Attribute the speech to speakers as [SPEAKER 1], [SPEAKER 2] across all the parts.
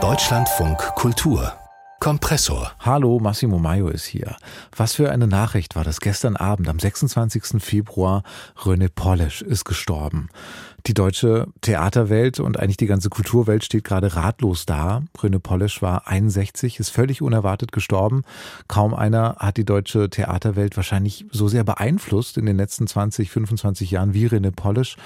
[SPEAKER 1] Deutschlandfunk Kultur Kompressor.
[SPEAKER 2] Hallo, Massimo Maio ist hier. Was für eine Nachricht war das gestern Abend, am 26. Februar. René Polish ist gestorben. Die deutsche Theaterwelt und eigentlich die ganze Kulturwelt steht gerade ratlos da. René Polish war 61, ist völlig unerwartet gestorben. Kaum einer hat die deutsche Theaterwelt wahrscheinlich so sehr beeinflusst in den letzten 20, 25 Jahren wie René Polish.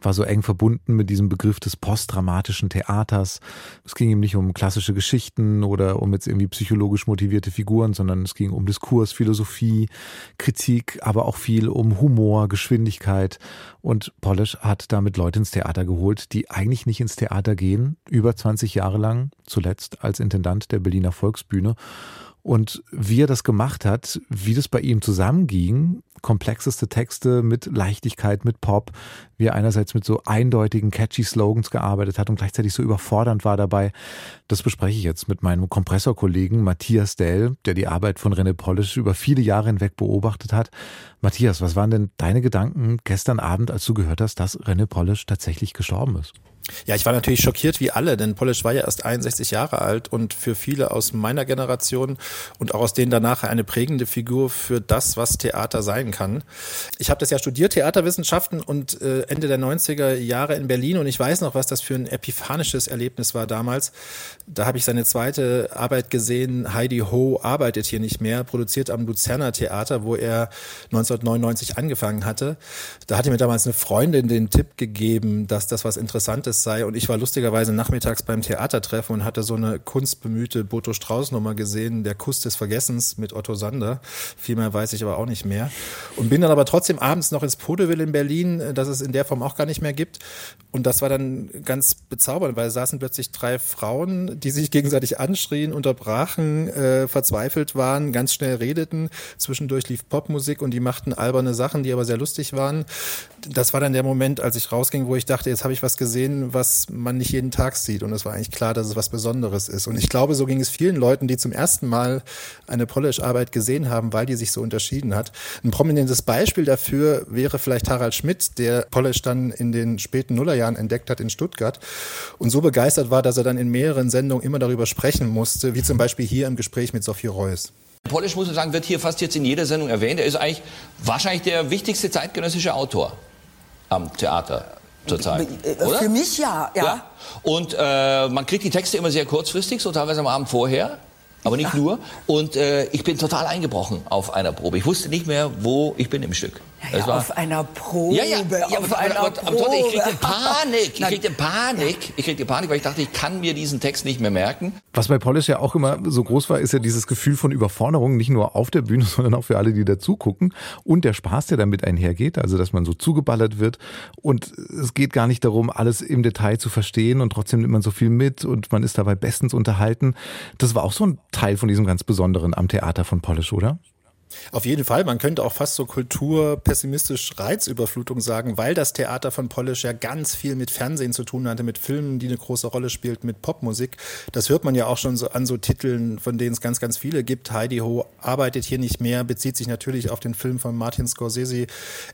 [SPEAKER 2] War so eng verbunden mit diesem Begriff des postdramatischen Theaters. Es ging ihm nicht um klassische Geschichten oder um jetzt irgendwie psychologisch motivierte Figuren, sondern es ging um Diskurs, Philosophie, Kritik, aber auch viel um Humor, Geschwindigkeit. Und Polish hat damit Leute ins Theater geholt, die eigentlich nicht ins Theater gehen, über 20 Jahre lang, zuletzt als Intendant der Berliner Volksbühne. Und wie er das gemacht hat, wie das bei ihm zusammenging, komplexeste Texte mit Leichtigkeit, mit Pop, wie er einerseits mit so eindeutigen, catchy Slogans gearbeitet hat und gleichzeitig so überfordernd war dabei, das bespreche ich jetzt mit meinem Kompressorkollegen Matthias Dell, der die Arbeit von René Polish über viele Jahre hinweg beobachtet hat. Matthias, was waren denn deine Gedanken gestern Abend, als du gehört hast, dass René Polish tatsächlich gestorben ist?
[SPEAKER 3] Ja, ich war natürlich schockiert wie alle, denn Polish war ja erst 61 Jahre alt und für viele aus meiner Generation und auch aus denen danach eine prägende Figur für das, was Theater sein kann. Ich habe das ja studiert, Theaterwissenschaften und äh, Ende der 90er Jahre in Berlin und ich weiß noch, was das für ein epiphanisches Erlebnis war damals. Da habe ich seine zweite Arbeit gesehen, Heidi Ho arbeitet hier nicht mehr, produziert am Luzerner Theater, wo er 1999 angefangen hatte. Da hatte mir damals eine Freundin den Tipp gegeben, dass das was Interessantes es sei. Und ich war lustigerweise nachmittags beim Theatertreffen und hatte so eine kunstbemühte Boto Strauß Nummer gesehen, Der Kuss des Vergessens mit Otto Sander. Viel mehr weiß ich aber auch nicht mehr. Und bin dann aber trotzdem abends noch ins Podeville in Berlin, das es in der Form auch gar nicht mehr gibt. Und das war dann ganz bezaubernd, weil saßen plötzlich drei Frauen, die sich gegenseitig anschrien, unterbrachen, äh, verzweifelt waren, ganz schnell redeten. Zwischendurch lief Popmusik und die machten alberne Sachen, die aber sehr lustig waren. Das war dann der Moment, als ich rausging, wo ich dachte, jetzt habe ich was gesehen, was man nicht jeden Tag sieht. Und es war eigentlich klar, dass es was Besonderes ist. Und ich glaube, so ging es vielen Leuten, die zum ersten Mal eine Polish-Arbeit gesehen haben, weil die sich so unterschieden hat. Ein prominentes Beispiel dafür wäre vielleicht Harald Schmidt, der Polish dann in den späten Nullerjahren entdeckt hat in Stuttgart und so begeistert war, dass er dann in mehreren Sendungen immer darüber sprechen musste, wie zum Beispiel hier im Gespräch mit Sophie Reuss.
[SPEAKER 4] Polish, muss man sagen, wird hier fast jetzt in jeder Sendung erwähnt. Er ist eigentlich wahrscheinlich der wichtigste zeitgenössische Autor am Theater zurzeit.
[SPEAKER 5] Äh, oder? Für mich ja, ja. ja.
[SPEAKER 4] Und äh, man kriegt die Texte immer sehr kurzfristig, so teilweise am Abend vorher. Aber nicht ja. nur. Und äh, ich bin total eingebrochen auf einer Probe. Ich wusste nicht mehr, wo ich bin im Stück.
[SPEAKER 5] Ja, ja, war, auf einer Probe.
[SPEAKER 4] Ja, ja, ja
[SPEAKER 5] auf
[SPEAKER 4] aber, einer aber, aber, Probe. ich kriegte Panik. Ich kriegte Panik. Ich kriegte Panik, weil ich dachte, ich kann mir diesen Text nicht mehr merken.
[SPEAKER 2] Was bei Polish ja auch immer so groß war, ist ja dieses Gefühl von Überforderung, nicht nur auf der Bühne, sondern auch für alle, die dazugucken. Und der Spaß, der damit einhergeht, also dass man so zugeballert wird. Und es geht gar nicht darum, alles im Detail zu verstehen und trotzdem nimmt man so viel mit und man ist dabei bestens unterhalten. Das war auch so ein Teil von diesem ganz Besonderen am Theater von Polish, oder?
[SPEAKER 3] Auf jeden Fall, man könnte auch fast so kulturpessimistisch Reizüberflutung sagen, weil das Theater von Polish ja ganz viel mit Fernsehen zu tun hatte, mit Filmen, die eine große Rolle spielt, mit Popmusik. Das hört man ja auch schon so an so Titeln, von denen es ganz, ganz viele gibt. Heidi Ho arbeitet hier nicht mehr, bezieht sich natürlich auf den Film von Martin Scorsese.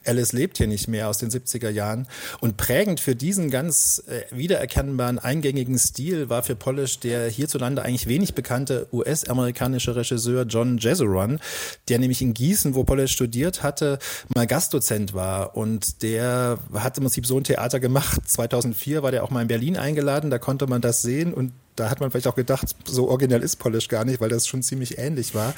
[SPEAKER 3] Alice lebt hier nicht mehr aus den 70er Jahren. Und prägend für diesen ganz äh, wiedererkennbaren, eingängigen Stil war für Polish der hierzulande eigentlich wenig bekannte US-amerikanische Regisseur John Jezeron, der nämlich in Gießen, wo Polle studiert hatte, mal Gastdozent war. Und der hat im Prinzip so ein Theater gemacht. 2004 war der auch mal in Berlin eingeladen, da konnte man das sehen und da hat man vielleicht auch gedacht, so originell ist Polish gar nicht, weil das schon ziemlich ähnlich war.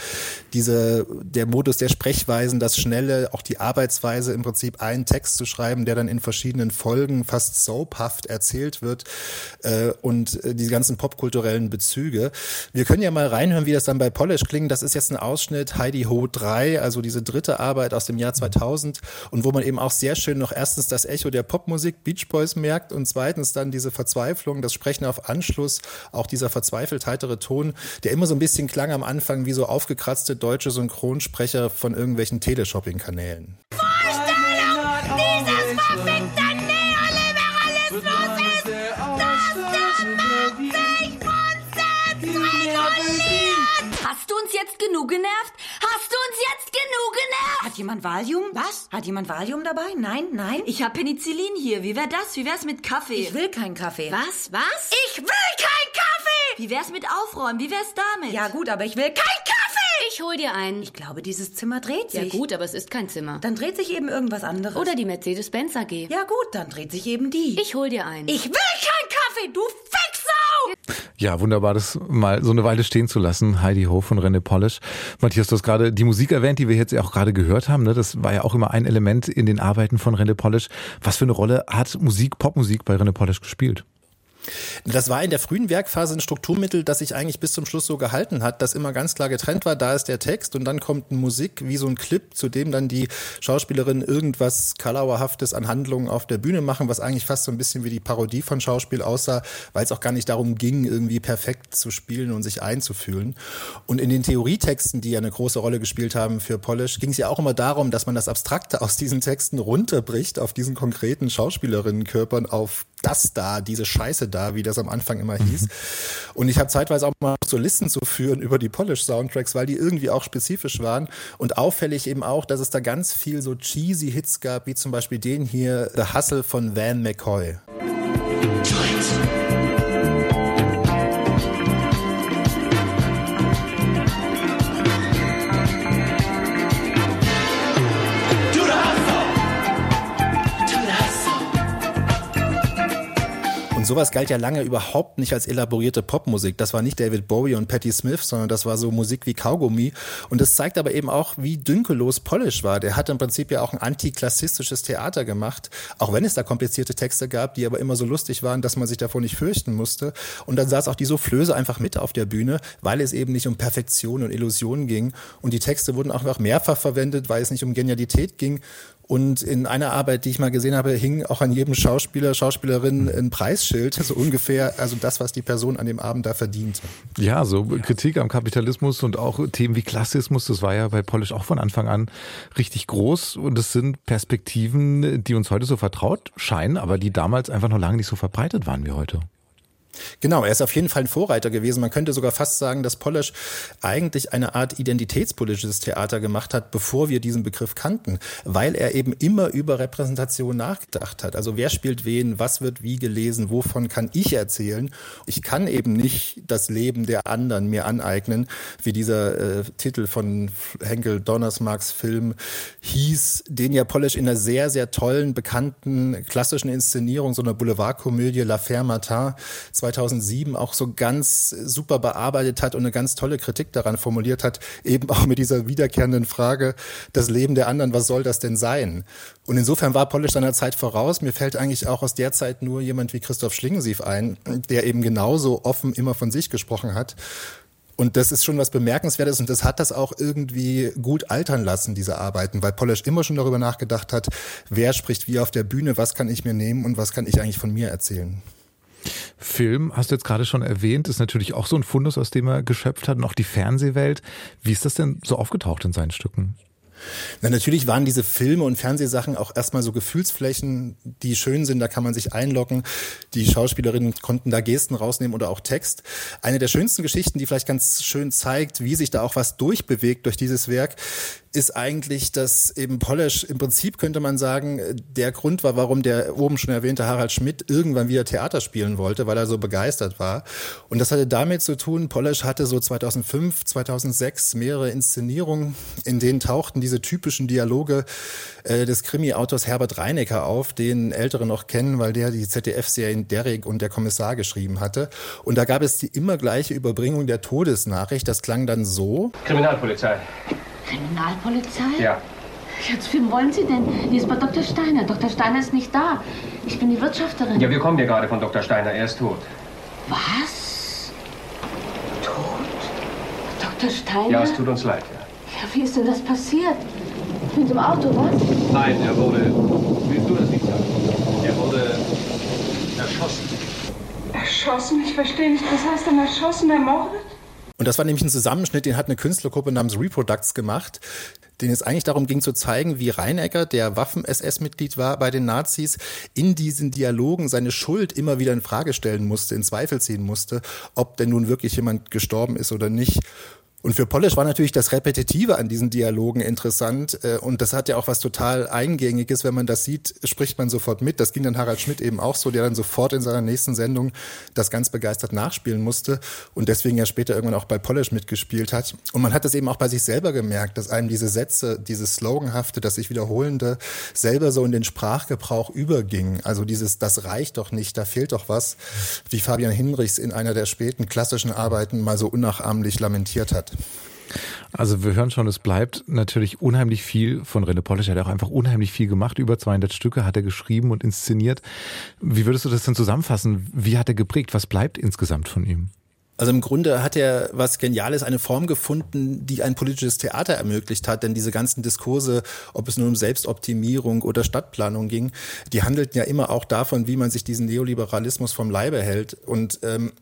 [SPEAKER 3] Diese, der Modus der Sprechweisen, das Schnelle, auch die Arbeitsweise, im Prinzip einen Text zu schreiben, der dann in verschiedenen Folgen fast soaphaft erzählt wird äh, und äh, die ganzen popkulturellen Bezüge. Wir können ja mal reinhören, wie das dann bei Polish klingt. Das ist jetzt ein Ausschnitt Heidi Ho 3, also diese dritte Arbeit aus dem Jahr 2000 und wo man eben auch sehr schön noch erstens das Echo der Popmusik Beach Boys merkt und zweitens dann diese Verzweiflung, das Sprechen auf Anschluss auch dieser verzweifelt heitere Ton, der immer so ein bisschen klang am Anfang wie so aufgekratzte deutsche Synchronsprecher von irgendwelchen Teleshopping-Kanälen.
[SPEAKER 6] Vorstellung dieses verfickten Neoliberalismus ist, dass der Macht sich konzentriert!
[SPEAKER 7] Hast du uns jetzt genug genervt? Hast du uns jetzt genug genervt?
[SPEAKER 5] jemand Valium?
[SPEAKER 7] Was?
[SPEAKER 5] Hat jemand Valium dabei? Nein, nein.
[SPEAKER 7] Ich habe Penicillin hier. Wie wär das? Wie wär's mit Kaffee?
[SPEAKER 5] Ich will keinen Kaffee.
[SPEAKER 7] Was? Was?
[SPEAKER 5] Ich will keinen Kaffee!
[SPEAKER 7] Wie wär's mit Aufräumen? Wie wär's damit?
[SPEAKER 5] Ja gut, aber ich will keinen Kaffee!
[SPEAKER 7] Ich hol dir einen.
[SPEAKER 5] Ich glaube, dieses Zimmer dreht
[SPEAKER 7] Ja
[SPEAKER 5] sich.
[SPEAKER 7] gut, aber es ist kein Zimmer.
[SPEAKER 5] Dann dreht sich eben irgendwas anderes.
[SPEAKER 7] Oder die Mercedes-Benz AG.
[SPEAKER 5] Ja gut, dann dreht sich eben die.
[SPEAKER 7] Ich hol dir einen.
[SPEAKER 5] ich will keinen Kaffee, du Ficksau!
[SPEAKER 2] Ja, wunderbar, das mal so eine Weile stehen zu lassen. Heidi Ho von René Polish. Matthias, du hast gerade die Musik erwähnt, die wir jetzt ja auch gerade gehört haben. Ne? Das war ja auch immer ein Element in den Arbeiten von René Polish. Was für eine Rolle hat Musik, Popmusik bei René Polish gespielt?
[SPEAKER 3] Das war in der frühen Werkphase ein Strukturmittel, das sich eigentlich bis zum Schluss so gehalten hat, dass immer ganz klar getrennt war, da ist der Text und dann kommt Musik wie so ein Clip, zu dem dann die Schauspielerinnen irgendwas Kalauerhaftes an Handlungen auf der Bühne machen, was eigentlich fast so ein bisschen wie die Parodie von Schauspiel aussah, weil es auch gar nicht darum ging, irgendwie perfekt zu spielen und sich einzufühlen. Und in den Theorietexten, die ja eine große Rolle gespielt haben für Polish, ging es ja auch immer darum, dass man das Abstrakte aus diesen Texten runterbricht auf diesen konkreten Schauspielerinnenkörpern, auf das da, diese Scheiße da, wie das am Anfang immer hieß. Und ich habe zeitweise auch mal so Listen zu führen über die Polish-Soundtracks, weil die irgendwie auch spezifisch waren. Und auffällig eben auch, dass es da ganz viel so cheesy Hits gab, wie zum Beispiel den hier, The Hustle von Van McCoy. Sowas galt ja lange überhaupt nicht als elaborierte Popmusik. Das war nicht David Bowie und Patti Smith, sondern das war so Musik wie Kaugummi. Und das zeigt aber eben auch, wie dünkellos Polish war. Der hat im Prinzip ja auch ein antiklassistisches Theater gemacht, auch wenn es da komplizierte Texte gab, die aber immer so lustig waren, dass man sich davor nicht fürchten musste. Und dann saß auch die Soufflöse einfach mit auf der Bühne, weil es eben nicht um Perfektion und Illusion ging. Und die Texte wurden auch mehrfach verwendet, weil es nicht um Genialität ging. Und in einer Arbeit, die ich mal gesehen habe, hing auch an jedem Schauspieler, Schauspielerin ein Preisschild, so ungefähr, also das, was die Person an dem Abend da verdiente.
[SPEAKER 2] Ja, so Kritik am Kapitalismus und auch Themen wie Klassismus, das war ja bei Polish auch von Anfang an richtig groß und es sind Perspektiven, die uns heute so vertraut scheinen, aber die damals einfach noch lange nicht so verbreitet waren wie heute.
[SPEAKER 3] Genau, er ist auf jeden Fall ein Vorreiter gewesen. Man könnte sogar fast sagen, dass Polish eigentlich eine Art identitätspolitisches Theater gemacht hat, bevor wir diesen Begriff kannten, weil er eben immer über Repräsentation nachgedacht hat. Also wer spielt wen, was wird wie gelesen, wovon kann ich erzählen? Ich kann eben nicht das Leben der anderen mir aneignen, wie dieser äh, Titel von Henkel Donnersmarks Film hieß, den ja Polish in einer sehr, sehr tollen, bekannten, klassischen Inszenierung, so einer Boulevardkomödie La Faire Matin 2007 auch so ganz super bearbeitet hat und eine ganz tolle Kritik daran formuliert hat, eben auch mit dieser wiederkehrenden Frage, das Leben der anderen, was soll das denn sein? Und insofern war Polish seiner Zeit voraus. Mir fällt eigentlich auch aus der Zeit nur jemand wie Christoph Schlingensief ein, der eben genauso offen immer von sich gesprochen hat. Und das ist schon was Bemerkenswertes und das hat das auch irgendwie gut altern lassen, diese Arbeiten, weil Polish immer schon darüber nachgedacht hat, wer spricht wie auf der Bühne, was kann ich mir nehmen und was kann ich eigentlich von mir erzählen.
[SPEAKER 2] Film, hast du jetzt gerade schon erwähnt, ist natürlich auch so ein Fundus, aus dem er geschöpft hat und auch die Fernsehwelt. Wie ist das denn so aufgetaucht in seinen Stücken?
[SPEAKER 3] Na, natürlich waren diese Filme und Fernsehsachen auch erstmal so Gefühlsflächen, die schön sind, da kann man sich einloggen. Die Schauspielerinnen konnten da Gesten rausnehmen oder auch Text. Eine der schönsten Geschichten, die vielleicht ganz schön zeigt, wie sich da auch was durchbewegt durch dieses Werk, ist eigentlich, dass eben Polish im Prinzip könnte man sagen, der Grund war, warum der oben schon erwähnte Harald Schmidt irgendwann wieder Theater spielen wollte, weil er so begeistert war. Und das hatte damit zu tun, Polish hatte so 2005, 2006 mehrere Inszenierungen, in denen tauchten diese typischen Dialoge äh, des Krimi-Autors Herbert Reinecker auf, den Ältere noch kennen, weil der die ZDF-Serien Derrick und der Kommissar geschrieben hatte. Und da gab es die immer gleiche Überbringung der Todesnachricht. Das klang dann so.
[SPEAKER 8] Kriminalpolizei.
[SPEAKER 9] Kriminalpolizei?
[SPEAKER 8] Ja.
[SPEAKER 9] Ja, zu wem wollen Sie denn? Hier ist bei Dr. Steiner. Dr. Steiner ist nicht da. Ich bin die Wirtschafterin.
[SPEAKER 8] Ja, wir kommen hier gerade von Dr. Steiner. Er ist tot.
[SPEAKER 9] Was? Tot? Dr. Steiner?
[SPEAKER 8] Ja, es tut uns leid, ja.
[SPEAKER 9] Ja, wie ist denn das passiert? Mit dem Auto, was?
[SPEAKER 8] Nein, er wurde. Willst du das nicht sagen? Er wurde erschossen.
[SPEAKER 10] Erschossen? Ich verstehe nicht. Was heißt denn erschossen, ermordet?
[SPEAKER 3] Und das war nämlich ein Zusammenschnitt, den hat eine Künstlergruppe namens Reproducts gemacht, den es eigentlich darum ging zu zeigen, wie Reinecker, der Waffen-SS-Mitglied war bei den Nazis, in diesen Dialogen seine Schuld immer wieder in Frage stellen musste, in Zweifel ziehen musste, ob denn nun wirklich jemand gestorben ist oder nicht. Und für Polish war natürlich das Repetitive an diesen Dialogen interessant. äh, Und das hat ja auch was total Eingängiges. Wenn man das sieht, spricht man sofort mit. Das ging dann Harald Schmidt eben auch so, der dann sofort in seiner nächsten Sendung das ganz begeistert nachspielen musste und deswegen ja später irgendwann auch bei Polish mitgespielt hat. Und man hat das eben auch bei sich selber gemerkt, dass einem diese Sätze, dieses Sloganhafte, das sich wiederholende, selber so in den Sprachgebrauch überging. Also dieses, das reicht doch nicht, da fehlt doch was, wie Fabian Hinrichs in einer der späten klassischen Arbeiten mal so unnachahmlich lamentiert hat.
[SPEAKER 2] Also wir hören schon, es bleibt natürlich unheimlich viel von René Polish. Er hat auch einfach unheimlich viel gemacht. Über 200 Stücke hat er geschrieben und inszeniert. Wie würdest du das denn zusammenfassen? Wie hat er geprägt? Was bleibt insgesamt von ihm?
[SPEAKER 3] Also im Grunde hat er was Geniales, eine Form gefunden, die ein politisches Theater ermöglicht hat. Denn diese ganzen Diskurse, ob es nun um Selbstoptimierung oder Stadtplanung ging, die handelten ja immer auch davon, wie man sich diesen Neoliberalismus vom Leibe hält. Und ähm,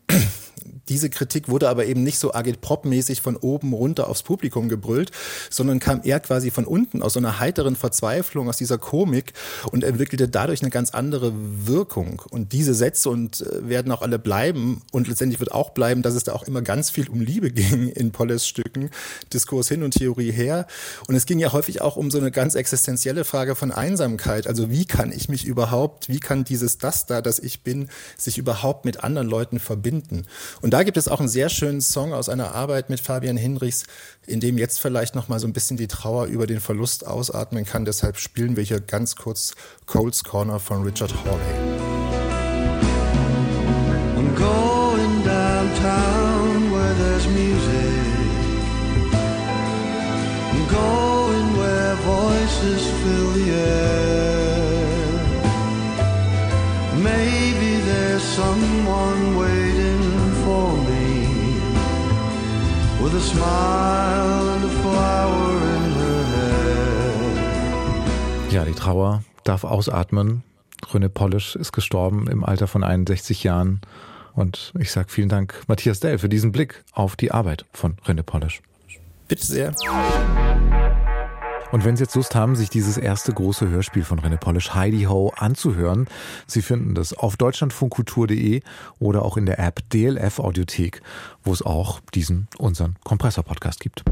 [SPEAKER 3] diese Kritik wurde aber eben nicht so agitprop-mäßig von oben runter aufs Publikum gebrüllt, sondern kam eher quasi von unten aus so einer heiteren Verzweiflung, aus dieser Komik und entwickelte dadurch eine ganz andere Wirkung. Und diese Sätze und äh, werden auch alle bleiben und letztendlich wird auch bleiben, dass es da auch immer ganz viel um Liebe ging in Polles Stücken, Diskurs hin und Theorie her. Und es ging ja häufig auch um so eine ganz existenzielle Frage von Einsamkeit. Also wie kann ich mich überhaupt, wie kann dieses das da, das ich bin, sich überhaupt mit anderen Leuten verbinden? Und da gibt es auch einen sehr schönen Song aus einer Arbeit mit Fabian Hinrichs, in dem jetzt vielleicht noch mal so ein bisschen die Trauer über den Verlust ausatmen kann. Deshalb spielen wir hier ganz kurz Cole's Corner von Richard Hawley.
[SPEAKER 11] I'm going downtown where there's music. I'm going where voices fill the air. Maybe there's someone waiting for me with a smile and a flower in her hair.
[SPEAKER 2] Ja, die Trauer darf ausatmen. René Polish ist gestorben im Alter von 61 Jahren. Und ich sage vielen Dank, Matthias Dell, für diesen Blick auf die Arbeit von René Polish.
[SPEAKER 3] Bitte sehr.
[SPEAKER 2] Und wenn Sie jetzt Lust haben, sich dieses erste große Hörspiel von René Polish, Heidi Ho, anzuhören, Sie finden das auf deutschlandfunkkultur.de oder auch in der App DLF Audiothek, wo es auch diesen, unseren Kompressor-Podcast gibt.